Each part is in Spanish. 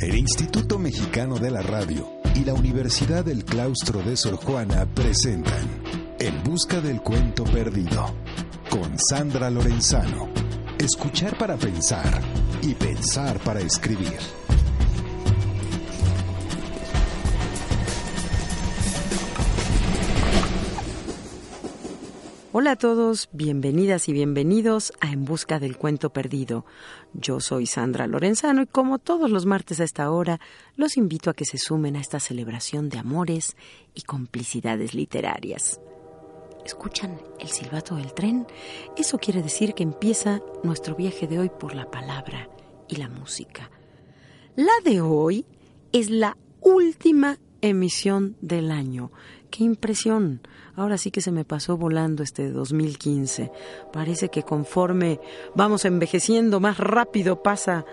El Instituto Mexicano de la Radio y la Universidad del Claustro de Sor Juana presentan En Busca del Cuento Perdido con Sandra Lorenzano. Escuchar para pensar y pensar para escribir. Hola a todos, bienvenidas y bienvenidos a En Busca del Cuento Perdido. Yo soy Sandra Lorenzano y como todos los martes a esta hora, los invito a que se sumen a esta celebración de amores y complicidades literarias. ¿Escuchan el silbato del tren? Eso quiere decir que empieza nuestro viaje de hoy por la palabra y la música. La de hoy es la última emisión del año. ¡Qué impresión! Ahora sí que se me pasó volando este 2015. Parece que conforme vamos envejeciendo, más rápido pasa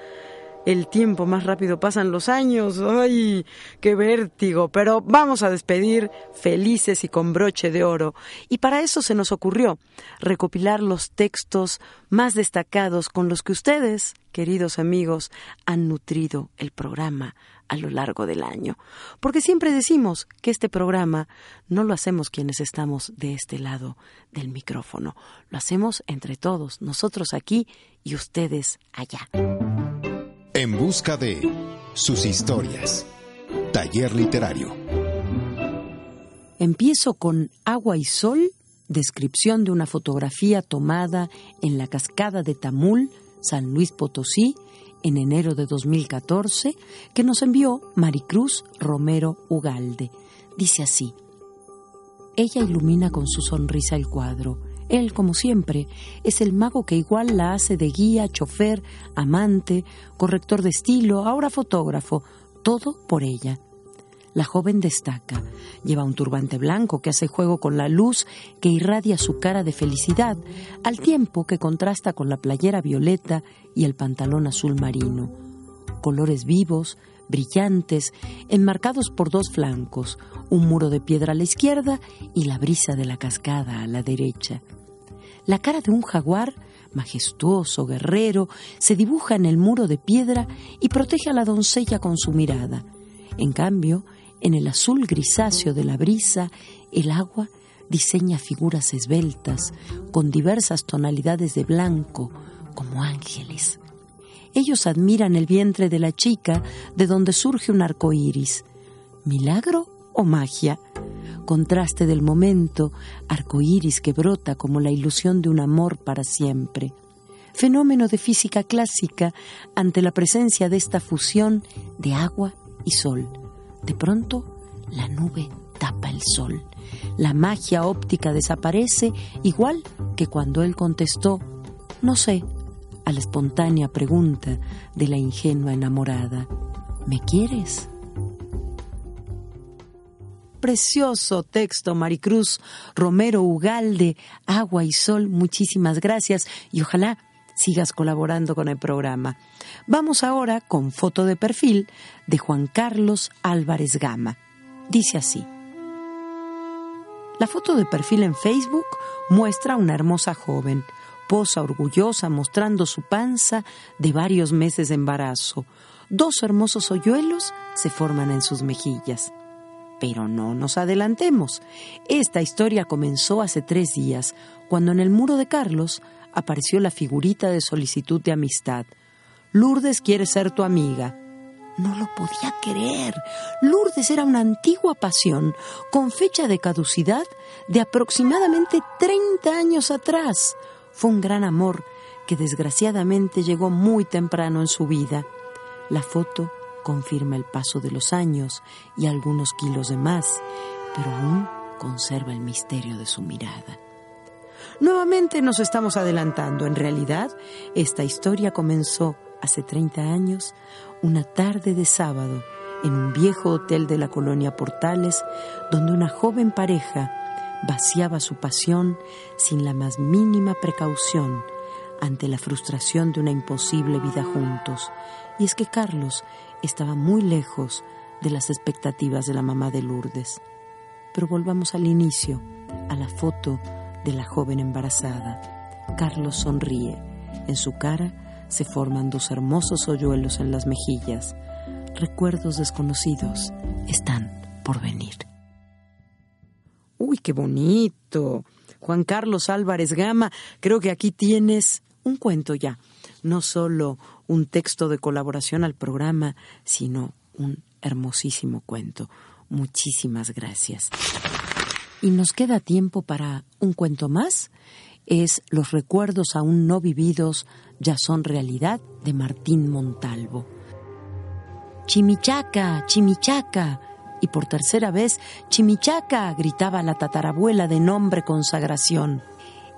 el tiempo, más rápido pasan los años. ¡Ay, qué vértigo! Pero vamos a despedir felices y con broche de oro. Y para eso se nos ocurrió recopilar los textos más destacados con los que ustedes, queridos amigos, han nutrido el programa a lo largo del año. Porque siempre decimos que este programa no lo hacemos quienes estamos de este lado del micrófono, lo hacemos entre todos, nosotros aquí y ustedes allá. En busca de sus historias. Taller literario. Empiezo con Agua y Sol, descripción de una fotografía tomada en la cascada de Tamul, San Luis Potosí, en enero de 2014, que nos envió Maricruz Romero Ugalde. Dice así, ella ilumina con su sonrisa el cuadro él, como siempre, es el mago que igual la hace de guía, chofer, amante, corrector de estilo, ahora fotógrafo, todo por ella. La joven destaca. Lleva un turbante blanco que hace juego con la luz que irradia su cara de felicidad, al tiempo que contrasta con la playera violeta y el pantalón azul marino. Colores vivos, brillantes, enmarcados por dos flancos, un muro de piedra a la izquierda y la brisa de la cascada a la derecha. La cara de un jaguar, majestuoso, guerrero, se dibuja en el muro de piedra y protege a la doncella con su mirada. En cambio, en el azul grisáceo de la brisa, el agua diseña figuras esbeltas, con diversas tonalidades de blanco, como ángeles. Ellos admiran el vientre de la chica de donde surge un arco iris. ¿Milagro o magia? Contraste del momento, arcoíris que brota como la ilusión de un amor para siempre. Fenómeno de física clásica ante la presencia de esta fusión de agua y sol. De pronto, la nube tapa el sol. La magia óptica desaparece igual que cuando él contestó, no sé, a la espontánea pregunta de la ingenua enamorada, ¿me quieres? Precioso texto, Maricruz Romero Ugalde, Agua y Sol, muchísimas gracias y ojalá sigas colaborando con el programa. Vamos ahora con foto de perfil de Juan Carlos Álvarez Gama. Dice así. La foto de perfil en Facebook muestra a una hermosa joven, posa orgullosa mostrando su panza de varios meses de embarazo. Dos hermosos hoyuelos se forman en sus mejillas. Pero no nos adelantemos. Esta historia comenzó hace tres días, cuando en el muro de Carlos apareció la figurita de solicitud de amistad. Lourdes quiere ser tu amiga. No lo podía creer. Lourdes era una antigua pasión, con fecha de caducidad de aproximadamente 30 años atrás. Fue un gran amor que desgraciadamente llegó muy temprano en su vida. La foto confirma el paso de los años y algunos kilos de más, pero aún conserva el misterio de su mirada. Nuevamente nos estamos adelantando. En realidad, esta historia comenzó hace 30 años, una tarde de sábado, en un viejo hotel de la colonia Portales, donde una joven pareja vaciaba su pasión sin la más mínima precaución ante la frustración de una imposible vida juntos. Y es que Carlos estaba muy lejos de las expectativas de la mamá de Lourdes. Pero volvamos al inicio, a la foto de la joven embarazada. Carlos sonríe. En su cara se forman dos hermosos hoyuelos en las mejillas. recuerdos desconocidos están por venir. Uy, qué bonito. Juan Carlos Álvarez Gama, creo que aquí tienes un cuento ya, no solo un texto de colaboración al programa, sino un hermosísimo cuento. Muchísimas gracias. Y nos queda tiempo para un cuento más. Es Los recuerdos aún no vividos ya son realidad de Martín Montalvo. Chimichaca, chimichaca. Y por tercera vez, chimichaca, gritaba la tatarabuela de nombre consagración.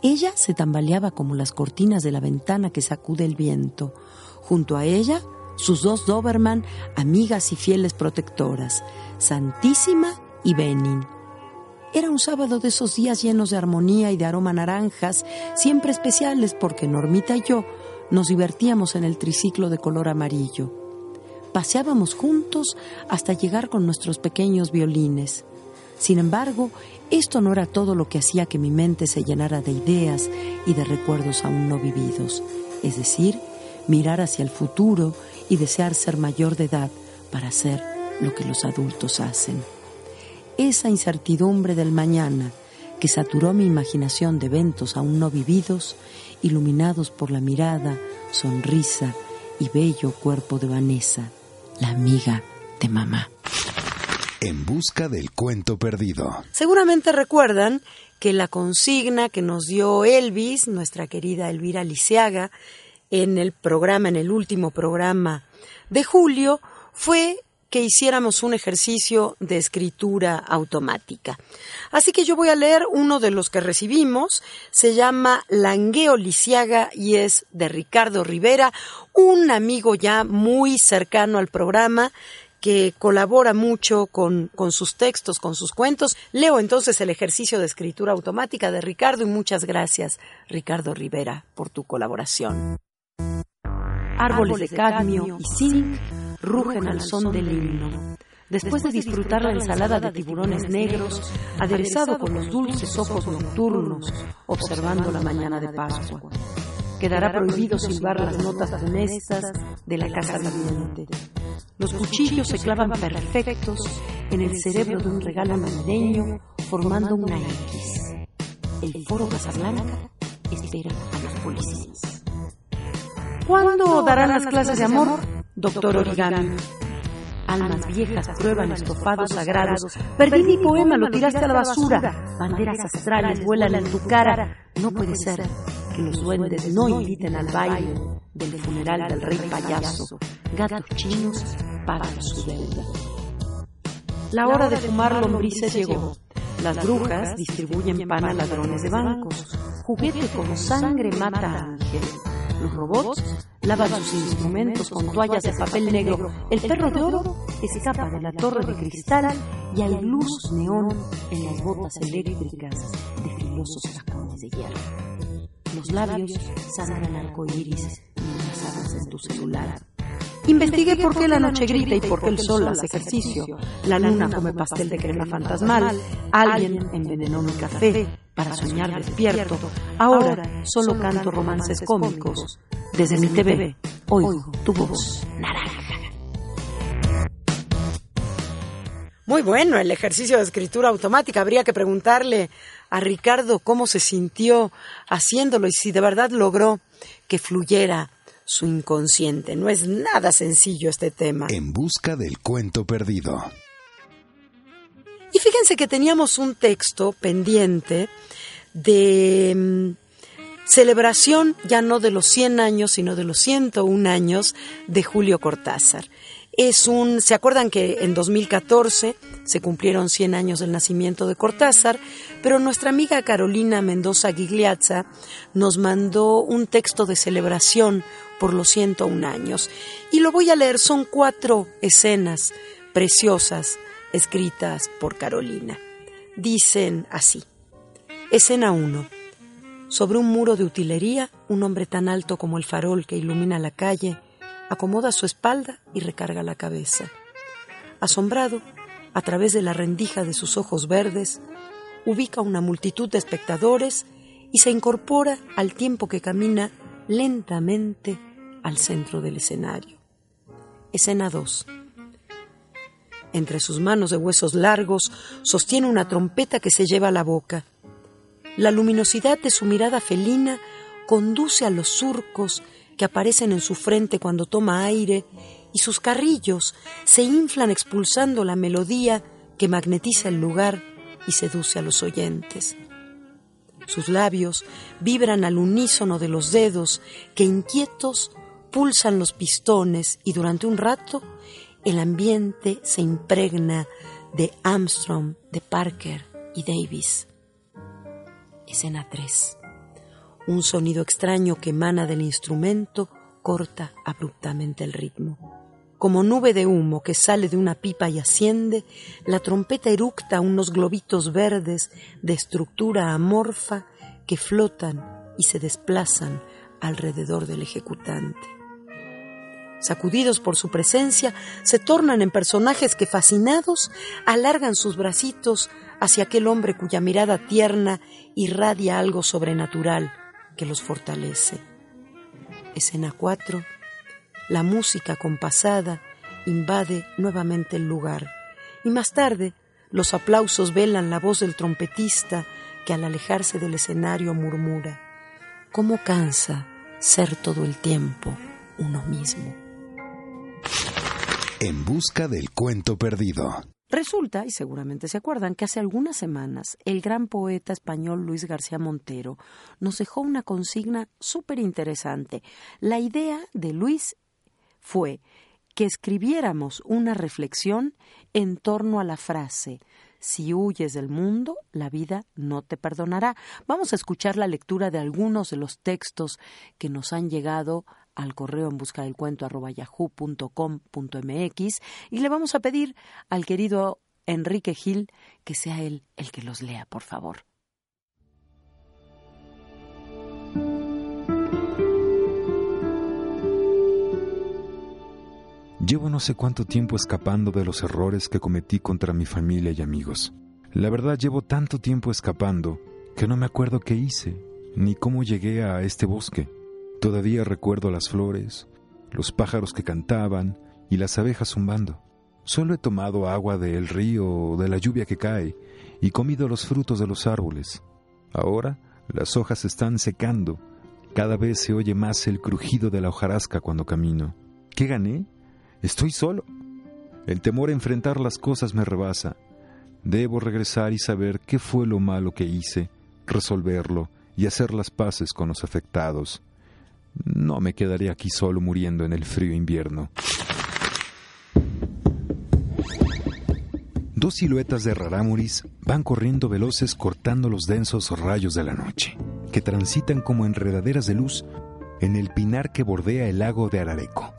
Ella se tambaleaba como las cortinas de la ventana que sacude el viento. Junto a ella, sus dos Doberman, amigas y fieles protectoras, Santísima y Benin. Era un sábado de esos días llenos de armonía y de aroma naranjas, siempre especiales porque Normita y yo nos divertíamos en el triciclo de color amarillo. Paseábamos juntos hasta llegar con nuestros pequeños violines. Sin embargo, esto no era todo lo que hacía que mi mente se llenara de ideas y de recuerdos aún no vividos, es decir, mirar hacia el futuro y desear ser mayor de edad para hacer lo que los adultos hacen esa incertidumbre del mañana que saturó mi imaginación de eventos aún no vividos, iluminados por la mirada, sonrisa y bello cuerpo de Vanessa, la amiga de mamá. En busca del cuento perdido. Seguramente recuerdan que la consigna que nos dio Elvis, nuestra querida Elvira Lisiaga, en el programa, en el último programa de julio, fue que hiciéramos un ejercicio de escritura automática. Así que yo voy a leer uno de los que recibimos. Se llama Langueo Lisiaga y es de Ricardo Rivera, un amigo ya muy cercano al programa que colabora mucho con, con, sus textos, con sus cuentos. Leo entonces el ejercicio de escritura automática de Ricardo y muchas gracias, Ricardo Rivera, por tu colaboración. Árboles de cadmio y zinc rugen al son del himno. Después de disfrutar la ensalada de tiburones negros, aderezado con los dulces ojos nocturnos, observando la mañana de Pascua. Quedará prohibido silbar las notas funestas de la casa viviente. Los cuchillos se clavan perfectos en el cerebro de un regalo navideño, formando una X. El foro Casablanca espera a los policías. ¿Cuándo darán las clases de amor? Doctor Origami. Almas viejas prueban estofados sagrados. Perdí mi poema, lo tiraste a la basura. Banderas astrales vuelan en tu cara. No puede ser los duendes no inviten al baile del funeral del rey payaso. Gatos chinos pagan su deuda. La hora de fumar lombrices llegó. Las brujas distribuyen pan a ladrones de bancos. Juguete como sangre mata a ángel. Los robots lavan sus instrumentos con toallas de papel negro. El perro de oro escapa de la torre de cristal y hay luz neón en las botas eléctricas de filosos tacones de hierro. Los labios sangran arcoíris mientras en tu celular. Investigué por qué la noche grita y por qué el sol hace ejercicio. La luna come pastel de crema fantasmal. Alguien envenenó mi café para soñar despierto. Ahora solo canto romances cómicos. Desde mi TV oigo tu voz naranja. Muy bueno el ejercicio de escritura automática. Habría que preguntarle a Ricardo cómo se sintió haciéndolo y si de verdad logró que fluyera su inconsciente. No es nada sencillo este tema. En busca del cuento perdido. Y fíjense que teníamos un texto pendiente de mm, celebración ya no de los 100 años, sino de los 101 años de Julio Cortázar. Es un, ¿se acuerdan que en 2014 se cumplieron 100 años del nacimiento de Cortázar? Pero nuestra amiga Carolina Mendoza Gigliazza nos mandó un texto de celebración por los 101 años. Y lo voy a leer, son cuatro escenas preciosas escritas por Carolina. Dicen así. Escena 1. Sobre un muro de utilería, un hombre tan alto como el farol que ilumina la calle, acomoda su espalda y recarga la cabeza. Asombrado, a través de la rendija de sus ojos verdes, ubica una multitud de espectadores y se incorpora al tiempo que camina lentamente al centro del escenario. Escena 2. Entre sus manos de huesos largos sostiene una trompeta que se lleva a la boca. La luminosidad de su mirada felina conduce a los surcos que aparecen en su frente cuando toma aire y sus carrillos se inflan expulsando la melodía que magnetiza el lugar y seduce a los oyentes. Sus labios vibran al unísono de los dedos que inquietos pulsan los pistones y durante un rato el ambiente se impregna de Armstrong, de Parker y Davis. Escena 3. Un sonido extraño que emana del instrumento corta abruptamente el ritmo. Como nube de humo que sale de una pipa y asciende, la trompeta eructa unos globitos verdes de estructura amorfa que flotan y se desplazan alrededor del ejecutante. Sacudidos por su presencia, se tornan en personajes que fascinados alargan sus bracitos hacia aquel hombre cuya mirada tierna irradia algo sobrenatural que los fortalece. Escena 4 la música compasada invade nuevamente el lugar y más tarde los aplausos velan la voz del trompetista que al alejarse del escenario murmura, ¿cómo cansa ser todo el tiempo uno mismo? En busca del cuento perdido. Resulta, y seguramente se acuerdan, que hace algunas semanas el gran poeta español Luis García Montero nos dejó una consigna súper interesante. La idea de Luis fue que escribiéramos una reflexión en torno a la frase si huyes del mundo, la vida no te perdonará. Vamos a escuchar la lectura de algunos de los textos que nos han llegado al correo en busca del cuento arroba yahoo.com.mx y le vamos a pedir al querido Enrique Gil que sea él el que los lea, por favor. Llevo no sé cuánto tiempo escapando de los errores que cometí contra mi familia y amigos. La verdad llevo tanto tiempo escapando que no me acuerdo qué hice, ni cómo llegué a este bosque. Todavía recuerdo las flores, los pájaros que cantaban y las abejas zumbando. Solo he tomado agua del río o de la lluvia que cae y comido los frutos de los árboles. Ahora las hojas están secando. Cada vez se oye más el crujido de la hojarasca cuando camino. ¿Qué gané? Estoy solo. El temor a enfrentar las cosas me rebasa. Debo regresar y saber qué fue lo malo que hice, resolverlo y hacer las paces con los afectados. No me quedaré aquí solo muriendo en el frío invierno. Dos siluetas de rarámuris van corriendo veloces cortando los densos rayos de la noche, que transitan como enredaderas de luz en el pinar que bordea el lago de Arareco.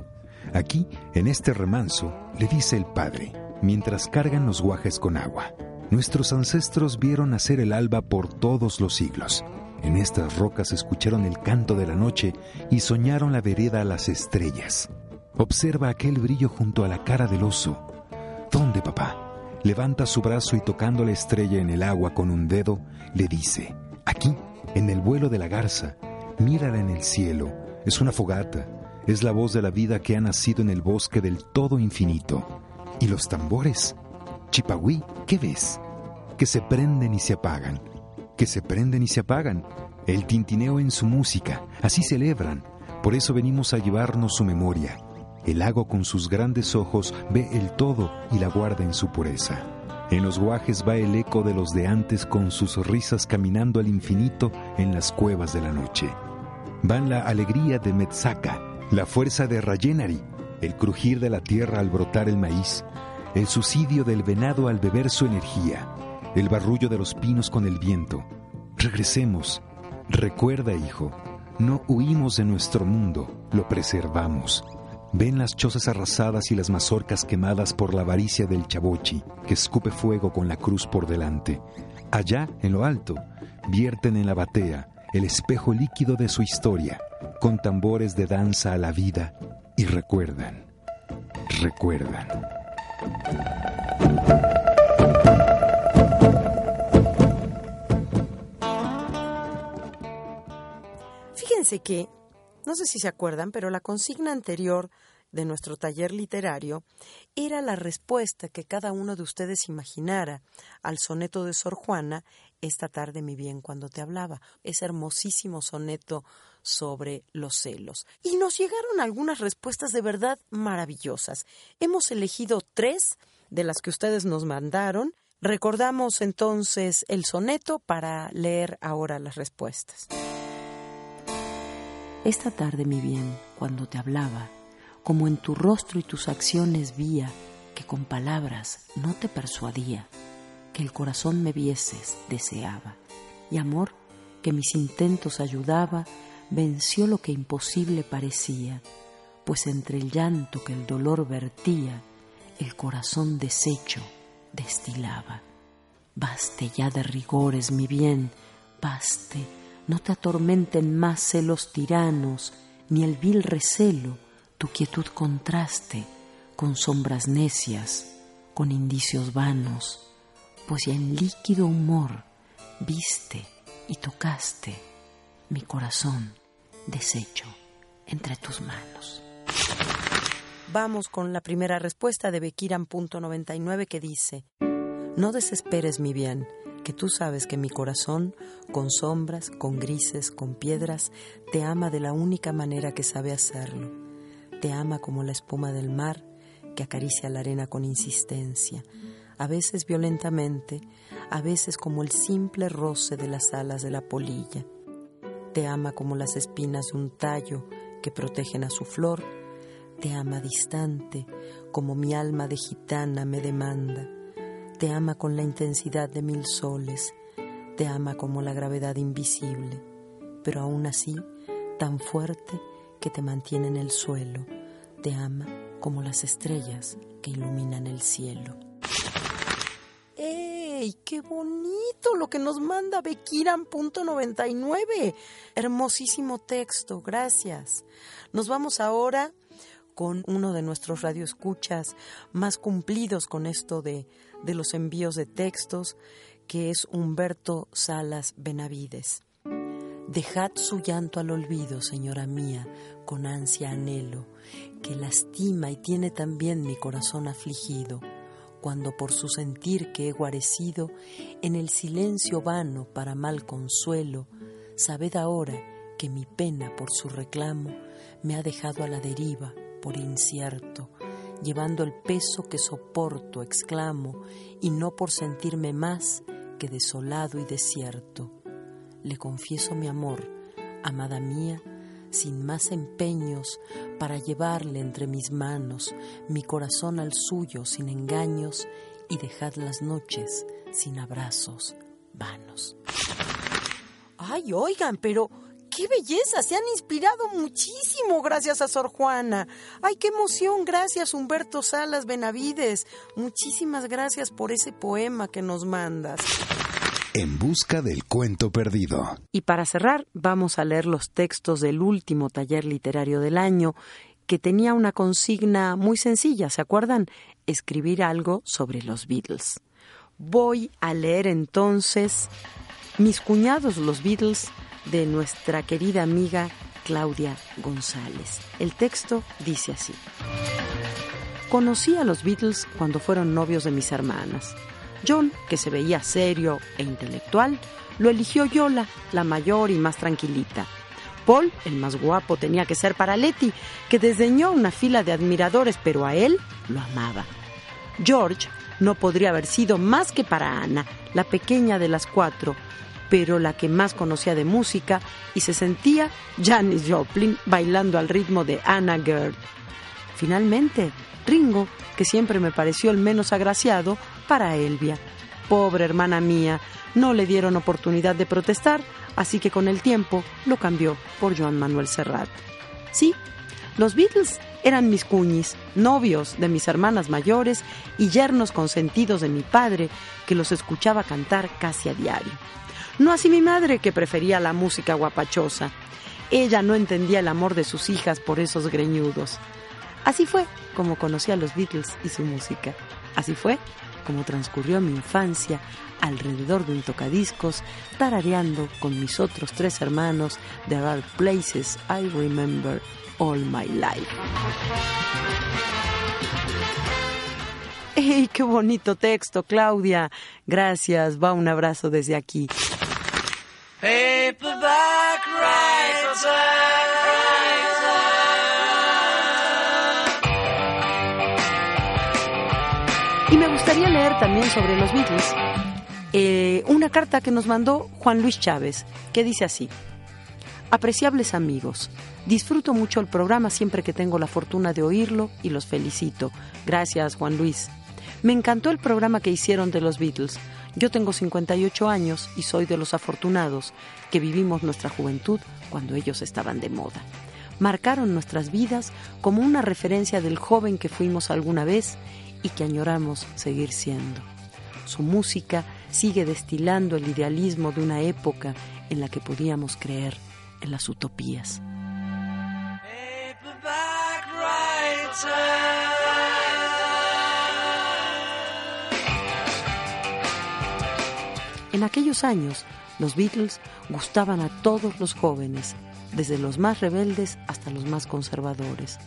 Aquí, en este remanso, le dice el Padre, mientras cargan los guajes con agua. Nuestros ancestros vieron nacer el alba por todos los siglos. En estas rocas escucharon el canto de la noche y soñaron la vereda a las estrellas. Observa aquel brillo junto a la cara del oso. ¿Dónde, papá? Levanta su brazo y tocando la estrella en el agua con un dedo, le dice, aquí, en el vuelo de la garza, mírala en el cielo, es una fogata, es la voz de la vida que ha nacido en el bosque del todo infinito. ¿Y los tambores? Chipagüí, ¿qué ves? Que se prenden y se apagan. Que se prenden y se apagan. El tintineo en su música. Así celebran. Por eso venimos a llevarnos su memoria. El lago con sus grandes ojos ve el todo y la guarda en su pureza. En los guajes va el eco de los de antes con sus risas caminando al infinito en las cuevas de la noche. Van la alegría de Metzaka, la fuerza de Rayenari, el crujir de la tierra al brotar el maíz, el suicidio del venado al beber su energía, el barrullo de los pinos con el viento. Regresemos. Recuerda, hijo, no huimos de nuestro mundo, lo preservamos. Ven las chozas arrasadas y las mazorcas quemadas por la avaricia del chabochi, que escupe fuego con la cruz por delante. Allá, en lo alto, vierten en la batea el espejo líquido de su historia, con tambores de danza a la vida y recuerdan, recuerdan. Fíjense que, no sé si se acuerdan, pero la consigna anterior de nuestro taller literario era la respuesta que cada uno de ustedes imaginara al soneto de Sor Juana, Esta tarde mi bien cuando te hablaba, ese hermosísimo soneto sobre los celos. Y nos llegaron algunas respuestas de verdad maravillosas. Hemos elegido tres de las que ustedes nos mandaron. Recordamos entonces el soneto para leer ahora las respuestas. Esta tarde, mi bien, cuando te hablaba, como en tu rostro y tus acciones vía que con palabras no te persuadía, que el corazón me vieses deseaba, y amor que mis intentos ayudaba, venció lo que imposible parecía, pues entre el llanto que el dolor vertía, el corazón deshecho destilaba. Baste ya de rigores, mi bien, baste, no te atormenten más celos tiranos, ni el vil recelo, tu quietud contraste con sombras necias, con indicios vanos, pues ya en líquido humor viste y tocaste mi corazón deshecho entre tus manos. Vamos con la primera respuesta de Bekiran.99 que dice, No desesperes mi bien, que tú sabes que mi corazón, con sombras, con grises, con piedras, te ama de la única manera que sabe hacerlo te ama como la espuma del mar que acaricia la arena con insistencia, a veces violentamente, a veces como el simple roce de las alas de la polilla. Te ama como las espinas de un tallo que protegen a su flor. Te ama distante, como mi alma de gitana me demanda. Te ama con la intensidad de mil soles. Te ama como la gravedad invisible, pero aún así tan fuerte que te mantiene en el suelo, te ama como las estrellas que iluminan el cielo. ¡Ey! ¡Qué bonito lo que nos manda Bekiran.99! Hermosísimo texto, gracias. Nos vamos ahora con uno de nuestros radioescuchas más cumplidos con esto de, de los envíos de textos, que es Humberto Salas Benavides. Dejad su llanto al olvido, señora mía, con ansia anhelo, que lastima y tiene también mi corazón afligido, cuando por su sentir que he guarecido, en el silencio vano para mal consuelo, sabed ahora que mi pena por su reclamo me ha dejado a la deriva por incierto, llevando el peso que soporto, exclamo, y no por sentirme más que desolado y desierto. Le confieso mi amor, amada mía, sin más empeños, para llevarle entre mis manos mi corazón al suyo sin engaños y dejad las noches sin abrazos vanos. Ay, oigan, pero qué belleza, se han inspirado muchísimo gracias a Sor Juana. Ay, qué emoción, gracias Humberto Salas Benavides. Muchísimas gracias por ese poema que nos mandas. En busca del cuento perdido. Y para cerrar, vamos a leer los textos del último taller literario del año, que tenía una consigna muy sencilla, ¿se acuerdan? Escribir algo sobre los Beatles. Voy a leer entonces Mis cuñados los Beatles de nuestra querida amiga Claudia González. El texto dice así. Conocí a los Beatles cuando fueron novios de mis hermanas. John, que se veía serio e intelectual, lo eligió Yola, la mayor y más tranquilita. Paul, el más guapo, tenía que ser para Letty, que desdeñó una fila de admiradores, pero a él lo amaba. George no podría haber sido más que para Anna, la pequeña de las cuatro, pero la que más conocía de música y se sentía Janis Joplin bailando al ritmo de Anna Gerd. Finalmente, Ringo, que siempre me pareció el menos agraciado, para Elvia. Pobre hermana mía, no le dieron oportunidad de protestar, así que con el tiempo lo cambió por Joan Manuel Serrat. Sí, los Beatles eran mis cuñis, novios de mis hermanas mayores y yernos consentidos de mi padre, que los escuchaba cantar casi a diario. No así mi madre, que prefería la música guapachosa. Ella no entendía el amor de sus hijas por esos greñudos. Así fue como conocí a los Beatles y su música. Así fue cómo transcurrió mi infancia alrededor de un tocadiscos, tarareando con mis otros tres hermanos There Are Places I Remember All My Life. ¡Ey, qué bonito texto, Claudia! Gracias, va un abrazo desde aquí. Y me gustaría leer también sobre los Beatles eh, una carta que nos mandó Juan Luis Chávez, que dice así. Apreciables amigos, disfruto mucho el programa siempre que tengo la fortuna de oírlo y los felicito. Gracias, Juan Luis. Me encantó el programa que hicieron de los Beatles. Yo tengo 58 años y soy de los afortunados que vivimos nuestra juventud cuando ellos estaban de moda. Marcaron nuestras vidas como una referencia del joven que fuimos alguna vez y que añoramos seguir siendo. Su música sigue destilando el idealismo de una época en la que podíamos creer en las utopías. En aquellos años, los Beatles gustaban a todos los jóvenes, desde los más rebeldes hasta los más conservadores.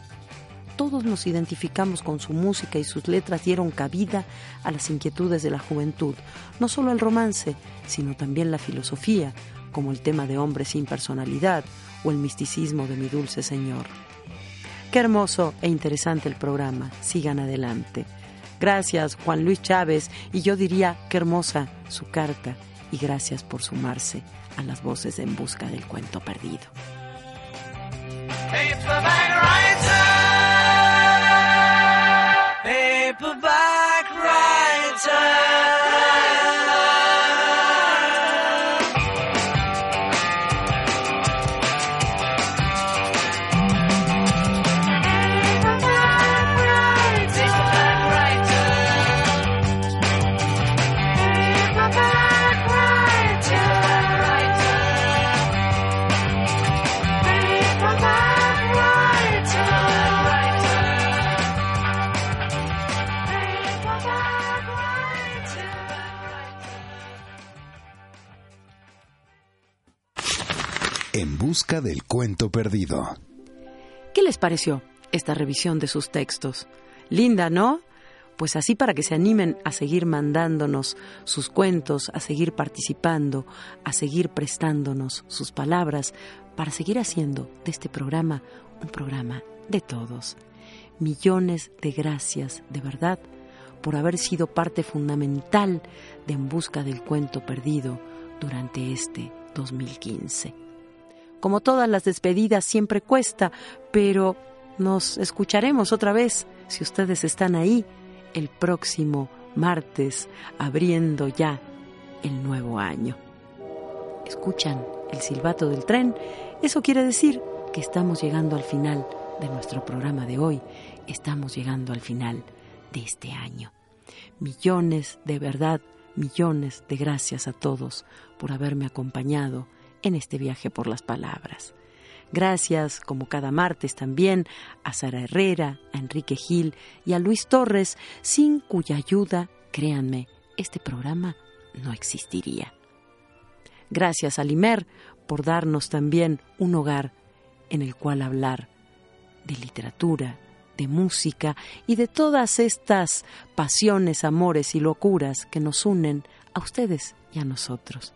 Todos nos identificamos con su música y sus letras dieron cabida a las inquietudes de la juventud, no solo el romance, sino también la filosofía, como el tema de Hombre sin personalidad o el misticismo de mi dulce Señor. Qué hermoso e interesante el programa. Sigan adelante. Gracias, Juan Luis Chávez, y yo diría qué hermosa su carta, y gracias por sumarse a las voces En Busca del Cuento Perdido. time. Del cuento perdido. ¿Qué les pareció esta revisión de sus textos? Linda, ¿no? Pues así para que se animen a seguir mandándonos sus cuentos, a seguir participando, a seguir prestándonos sus palabras, para seguir haciendo de este programa un programa de todos. Millones de gracias, de verdad, por haber sido parte fundamental de En Busca del Cuento Perdido durante este 2015. Como todas las despedidas siempre cuesta, pero nos escucharemos otra vez, si ustedes están ahí, el próximo martes, abriendo ya el nuevo año. ¿Escuchan el silbato del tren? Eso quiere decir que estamos llegando al final de nuestro programa de hoy, estamos llegando al final de este año. Millones, de verdad, millones de gracias a todos por haberme acompañado en este viaje por las palabras. Gracias, como cada martes también, a Sara Herrera, a Enrique Gil y a Luis Torres, sin cuya ayuda, créanme, este programa no existiría. Gracias a Limer por darnos también un hogar en el cual hablar de literatura, de música y de todas estas pasiones, amores y locuras que nos unen a ustedes y a nosotros.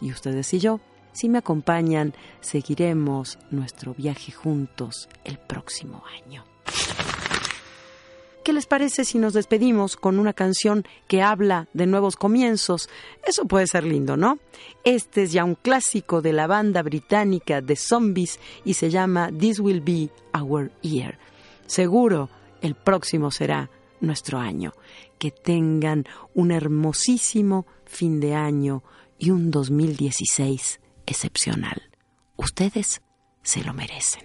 Y ustedes y yo si me acompañan, seguiremos nuestro viaje juntos el próximo año. ¿Qué les parece si nos despedimos con una canción que habla de nuevos comienzos? Eso puede ser lindo, ¿no? Este es ya un clásico de la banda británica de Zombies y se llama This Will Be Our Year. Seguro el próximo será nuestro año. Que tengan un hermosísimo fin de año y un 2016 excepcional. Ustedes se lo merecen.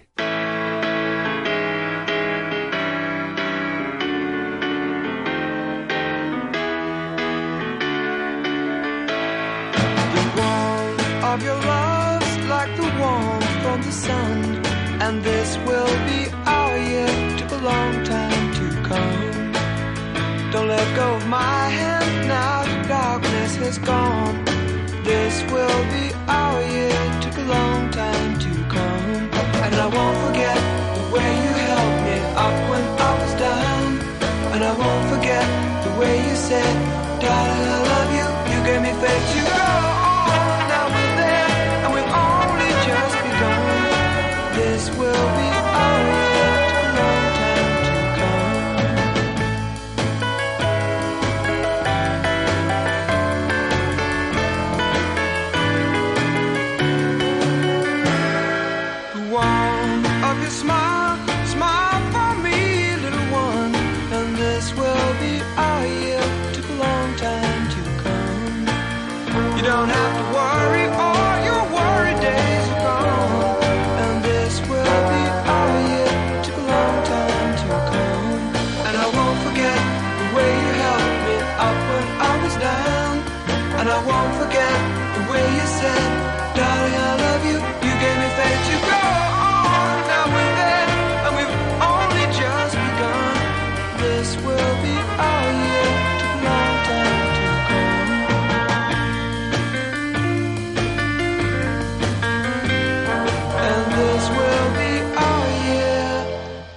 of your love like the warmth from the sun. And this will be our year, took a long time to come. Don't let go of my is gone. This will be Oh, year. Took a long time to come. And I won't forget the way you held me up when I was down. And I won't forget the way you said, Darling, I love you. You gave me faith to go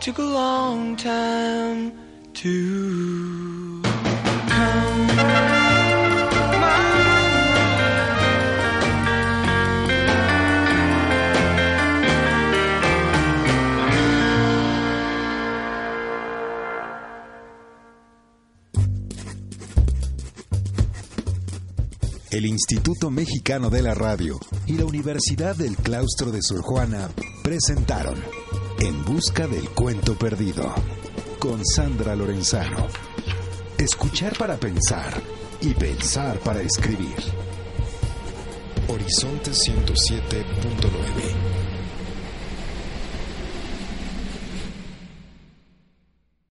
Took a long time to come. El Instituto Mexicano de la Radio y la Universidad del Claustro de Sor Juana presentaron En Busca del Cuento Perdido con Sandra Lorenzano. Escuchar para pensar y pensar para escribir. Horizonte 107.9